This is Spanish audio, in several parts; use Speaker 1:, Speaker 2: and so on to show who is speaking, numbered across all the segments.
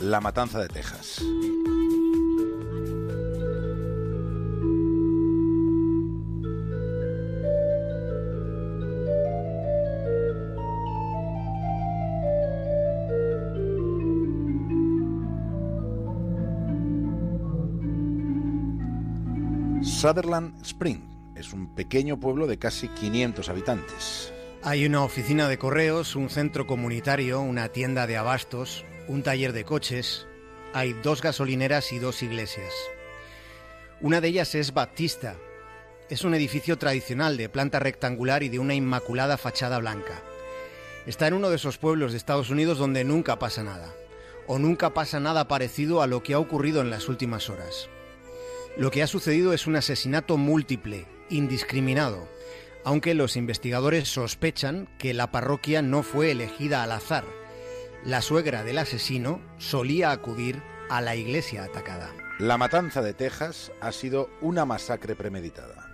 Speaker 1: La Matanza de Texas. Sutherland Spring es un pequeño pueblo de casi 500 habitantes.
Speaker 2: Hay una oficina de correos, un centro comunitario, una tienda de abastos, un taller de coches. Hay dos gasolineras y dos iglesias. Una de ellas es Baptista. Es un edificio tradicional de planta rectangular y de una inmaculada fachada blanca. Está en uno de esos pueblos de Estados Unidos donde nunca pasa nada, o nunca pasa nada parecido a lo que ha ocurrido en las últimas horas. Lo que ha sucedido es un asesinato múltiple, indiscriminado, aunque los investigadores sospechan que la parroquia no fue elegida al azar. La suegra del asesino solía acudir a la iglesia atacada.
Speaker 1: La matanza de Texas ha sido una masacre premeditada.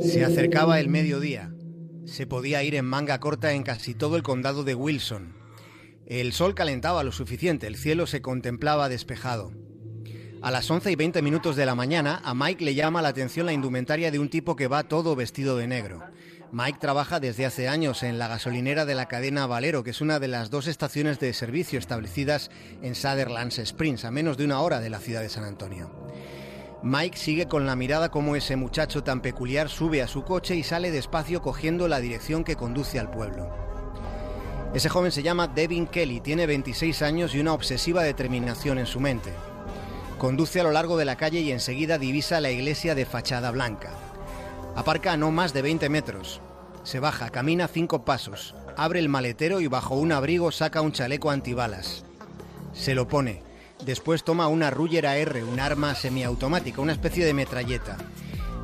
Speaker 2: Se acercaba el mediodía. Se podía ir en manga corta en casi todo el condado de Wilson, el sol calentaba lo suficiente, el cielo se contemplaba despejado. A las 11 y 20 minutos de la mañana, a Mike le llama la atención la indumentaria de un tipo que va todo vestido de negro. Mike trabaja desde hace años en la gasolinera de la cadena Valero, que es una de las dos estaciones de servicio establecidas en Sutherlands Springs, a menos de una hora de la ciudad de San Antonio. Mike sigue con la mirada como ese muchacho tan peculiar sube a su coche y sale despacio cogiendo la dirección que conduce al pueblo. Ese joven se llama Devin Kelly, tiene 26 años y una obsesiva determinación en su mente. Conduce a lo largo de la calle y enseguida divisa la iglesia de fachada blanca. Aparca a no más de 20 metros. Se baja, camina cinco pasos, abre el maletero y bajo un abrigo saca un chaleco antibalas. Se lo pone. Después toma una Ruger AR, un arma semiautomática, una especie de metralleta.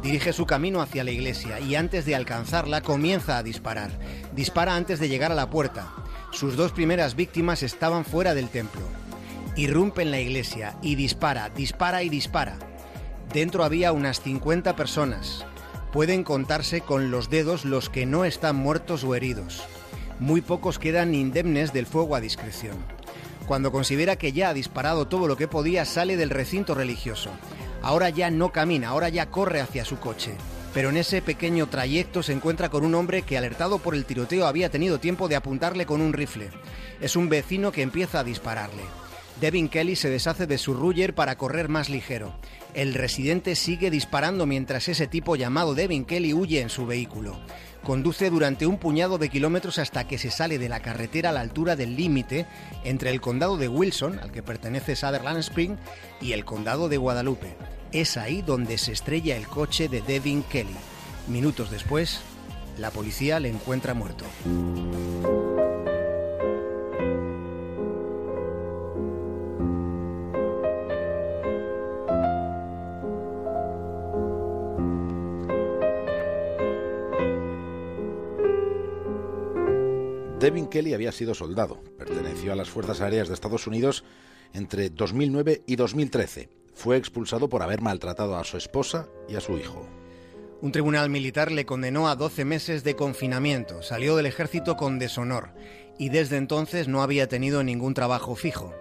Speaker 2: Dirige su camino hacia la iglesia y antes de alcanzarla comienza a disparar. Dispara antes de llegar a la puerta. Sus dos primeras víctimas estaban fuera del templo. Irrumpe en la iglesia y dispara, dispara y dispara. Dentro había unas 50 personas. Pueden contarse con los dedos los que no están muertos o heridos. Muy pocos quedan indemnes del fuego a discreción. Cuando considera que ya ha disparado todo lo que podía, sale del recinto religioso. Ahora ya no camina, ahora ya corre hacia su coche. Pero en ese pequeño trayecto se encuentra con un hombre que, alertado por el tiroteo, había tenido tiempo de apuntarle con un rifle. Es un vecino que empieza a dispararle. Devin Kelly se deshace de su Ruger para correr más ligero. El residente sigue disparando mientras ese tipo llamado Devin Kelly huye en su vehículo. Conduce durante un puñado de kilómetros hasta que se sale de la carretera a la altura del límite entre el condado de Wilson, al que pertenece Sutherland Spring, y el condado de Guadalupe. Es ahí donde se estrella el coche de Devin Kelly. Minutos después, la policía le encuentra muerto.
Speaker 1: Devin Kelly había sido soldado. Perteneció a las Fuerzas Aéreas de Estados Unidos entre 2009 y 2013. Fue expulsado por haber maltratado a su esposa y a su hijo.
Speaker 2: Un tribunal militar le condenó a 12 meses de confinamiento. Salió del ejército con deshonor y desde entonces no había tenido ningún trabajo fijo.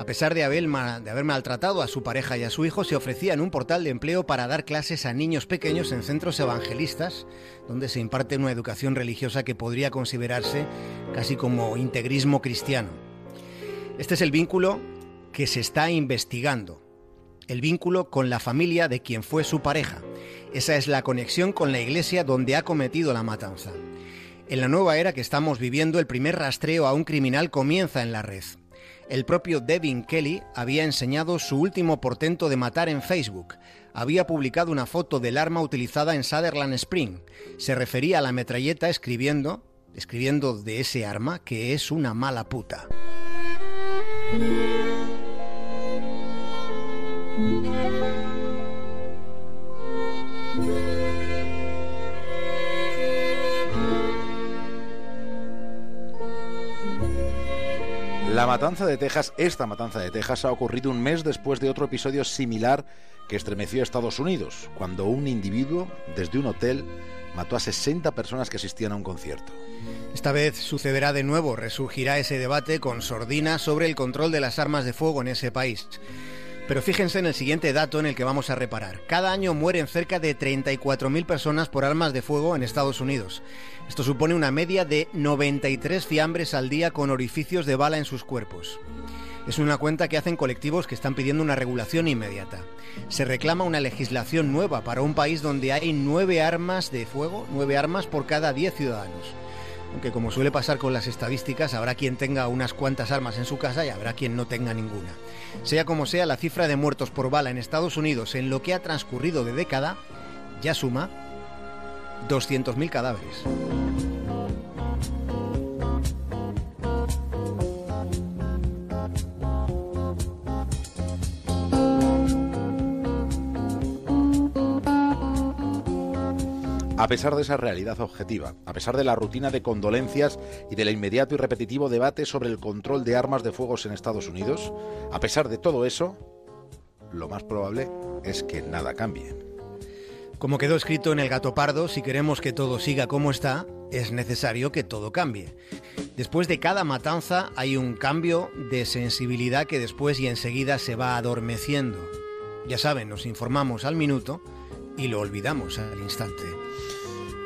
Speaker 2: A pesar de haber, maltratado a su pareja y a su hijo, se ofrecía en un portal de empleo para dar clases a niños pequeños en centros evangelistas, donde se imparte una educación religiosa que podría considerarse casi como integrismo cristiano. Este es el vínculo que se está investigando, el vínculo con la familia de quien fue su pareja. Esa es la conexión con la iglesia donde ha cometido la matanza. En la nueva era que estamos viviendo, el primer rastreo a un criminal comienza en la red. El propio Devin Kelly había enseñado su último portento de matar en Facebook. Había publicado una foto del arma utilizada en Sutherland Spring. Se refería a la metralleta escribiendo, escribiendo de ese arma que es una mala puta.
Speaker 1: La matanza de Texas, esta matanza de Texas, ha ocurrido un mes después de otro episodio similar que estremeció a Estados Unidos, cuando un individuo, desde un hotel, mató a 60 personas que asistían a un concierto.
Speaker 2: Esta vez sucederá de nuevo, resurgirá ese debate con sordina sobre el control de las armas de fuego en ese país. Pero fíjense en el siguiente dato en el que vamos a reparar. Cada año mueren cerca de 34.000 personas por armas de fuego en Estados Unidos. Esto supone una media de 93 fiambres al día con orificios de bala en sus cuerpos. Es una cuenta que hacen colectivos que están pidiendo una regulación inmediata. Se reclama una legislación nueva para un país donde hay nueve armas de fuego, nueve armas por cada 10 ciudadanos. Aunque como suele pasar con las estadísticas, habrá quien tenga unas cuantas armas en su casa y habrá quien no tenga ninguna. Sea como sea, la cifra de muertos por bala en Estados Unidos en lo que ha transcurrido de década ya suma 200.000 cadáveres.
Speaker 1: A pesar de esa realidad objetiva, a pesar de la rutina de condolencias y del inmediato y repetitivo debate sobre el control de armas de fuego en Estados Unidos, a pesar de todo eso, lo más probable es que nada cambie.
Speaker 2: Como quedó escrito en el gato pardo, si queremos que todo siga como está, es necesario que todo cambie. Después de cada matanza hay un cambio de sensibilidad que después y enseguida se va adormeciendo. Ya saben, nos informamos al minuto y lo olvidamos al instante.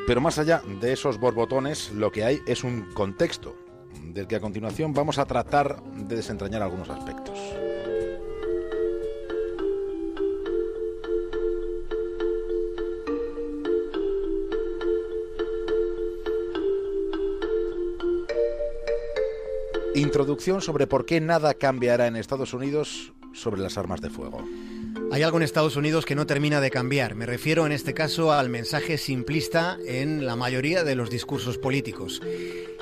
Speaker 1: Pero más allá de esos borbotones, lo que hay es un contexto, del que a continuación vamos a tratar de desentrañar algunos aspectos. Introducción sobre por qué nada cambiará en Estados Unidos sobre las armas de fuego.
Speaker 2: Hay algo en Estados Unidos que no termina de cambiar. Me refiero en este caso al mensaje simplista en la mayoría de los discursos políticos.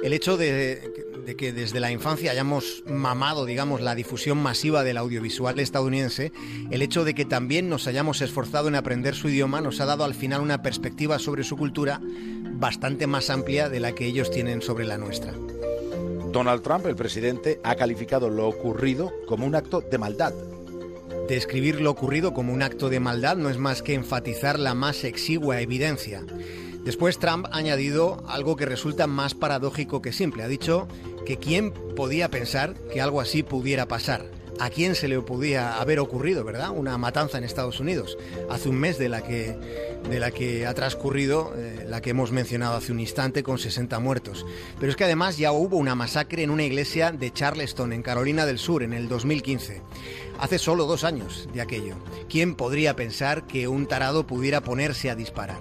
Speaker 2: El hecho de, que desde la infancia hayamos mamado, digamos, la difusión masiva del audiovisual estadounidense, el hecho de que también nos hayamos esforzado en aprender su idioma nos ha dado al final una perspectiva sobre su cultura bastante más amplia de la que ellos tienen sobre la nuestra.
Speaker 1: Donald Trump, el presidente, ha calificado lo ocurrido como un acto de maldad,
Speaker 2: Describir lo ocurrido como un acto de maldad no es más que enfatizar la más exigua evidencia. Después Trump ha añadido algo que resulta más paradójico que simple. Ha dicho que quién podía pensar que algo así pudiera pasar. ¿A quién se le podía haber ocurrido, verdad? Una matanza en Estados Unidos. Hace un mes de la que, de la que ha transcurrido, eh, la que hemos mencionado hace un instante, con 60 muertos. Pero es que además ya hubo una masacre en una iglesia de Charleston, en Carolina del Sur, en el 2015 hace solo dos años de aquello. ¿Quién podría pensar que un tarado pudiera ponerse a disparar?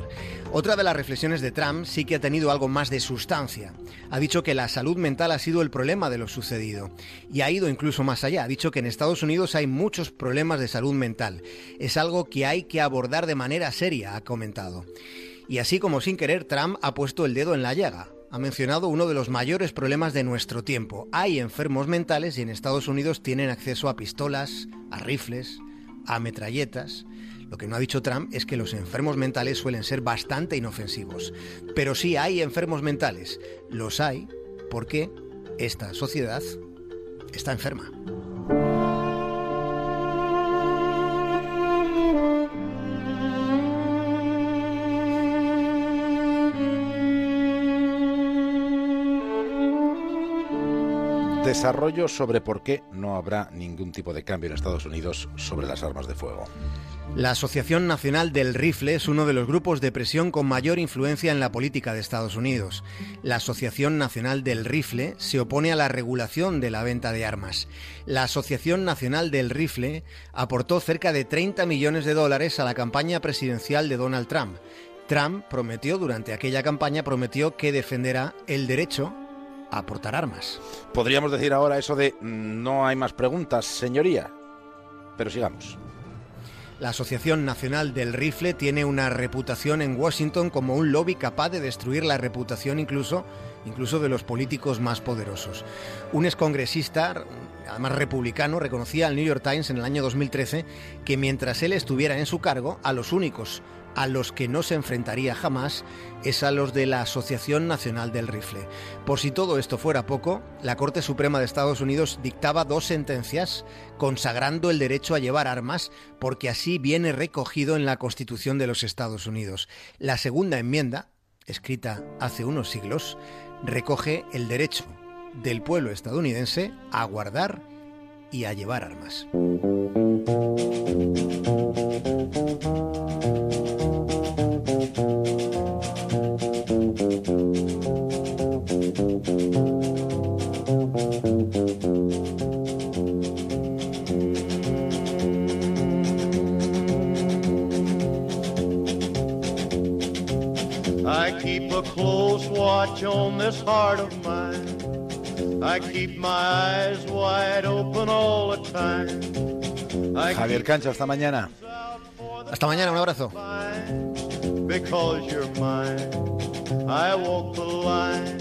Speaker 2: Otra de las reflexiones de Trump sí que ha tenido algo más de sustancia. Ha dicho que la salud mental ha sido el problema de lo sucedido. Y ha ido incluso más allá. Ha dicho que en Estados Unidos hay muchos problemas de salud mental. Es algo que hay que abordar de manera seria, ha comentado. Y así como sin querer, Trump ha puesto el dedo en la llaga ha mencionado uno de los mayores problemas de nuestro tiempo. Hay enfermos mentales y en Estados Unidos tienen acceso a pistolas, a rifles, a metralletas. Lo que no ha dicho Trump es que los enfermos mentales suelen ser bastante inofensivos. Pero sí hay enfermos mentales. Los hay porque esta sociedad está enferma.
Speaker 1: Desarrollo sobre por qué no habrá ningún tipo de cambio en Estados Unidos sobre las armas de fuego.
Speaker 2: La Asociación Nacional del Rifle es uno de los grupos de presión con mayor influencia en la política de Estados Unidos. La Asociación Nacional del Rifle se opone a la regulación de la venta de armas. La Asociación Nacional del Rifle aportó cerca de 30 millones de dólares a la campaña presidencial de Donald Trump. Trump prometió durante aquella campaña prometió que defenderá el derecho aportar armas.
Speaker 1: Podríamos decir ahora eso de no hay más preguntas, señoría. Pero sigamos.
Speaker 2: La Asociación Nacional del Rifle tiene una reputación en Washington como un lobby capaz de destruir la reputación incluso, incluso de los políticos más poderosos. Un excongresista, además republicano, reconocía al New York Times en el año 2013 que mientras él estuviera en su cargo, a los únicos a los que no se enfrentaría jamás es a los de la Asociación Nacional del Rifle. Por si todo esto fuera poco, la Corte Suprema de Estados Unidos dictaba dos sentencias consagrando el derecho a llevar armas porque así viene recogido en la Constitución de los Estados Unidos. La segunda enmienda, escrita hace unos siglos, recoge el derecho del pueblo estadounidense a guardar y a llevar armas. Keep a close watch on this heart of mine. I keep my eyes wide open all the time.
Speaker 3: Javier Cancho, hasta mañana.
Speaker 2: Hasta mañana, un abrazo.
Speaker 3: Because you're mine, I walk the line.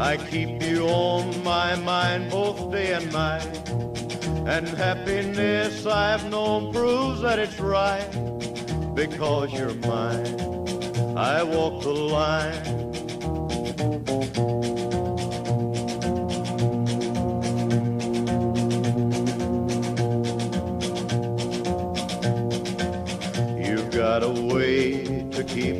Speaker 3: I keep you on my mind both day and night. And happiness I've known proves that it's right because you're mine. I walk the line.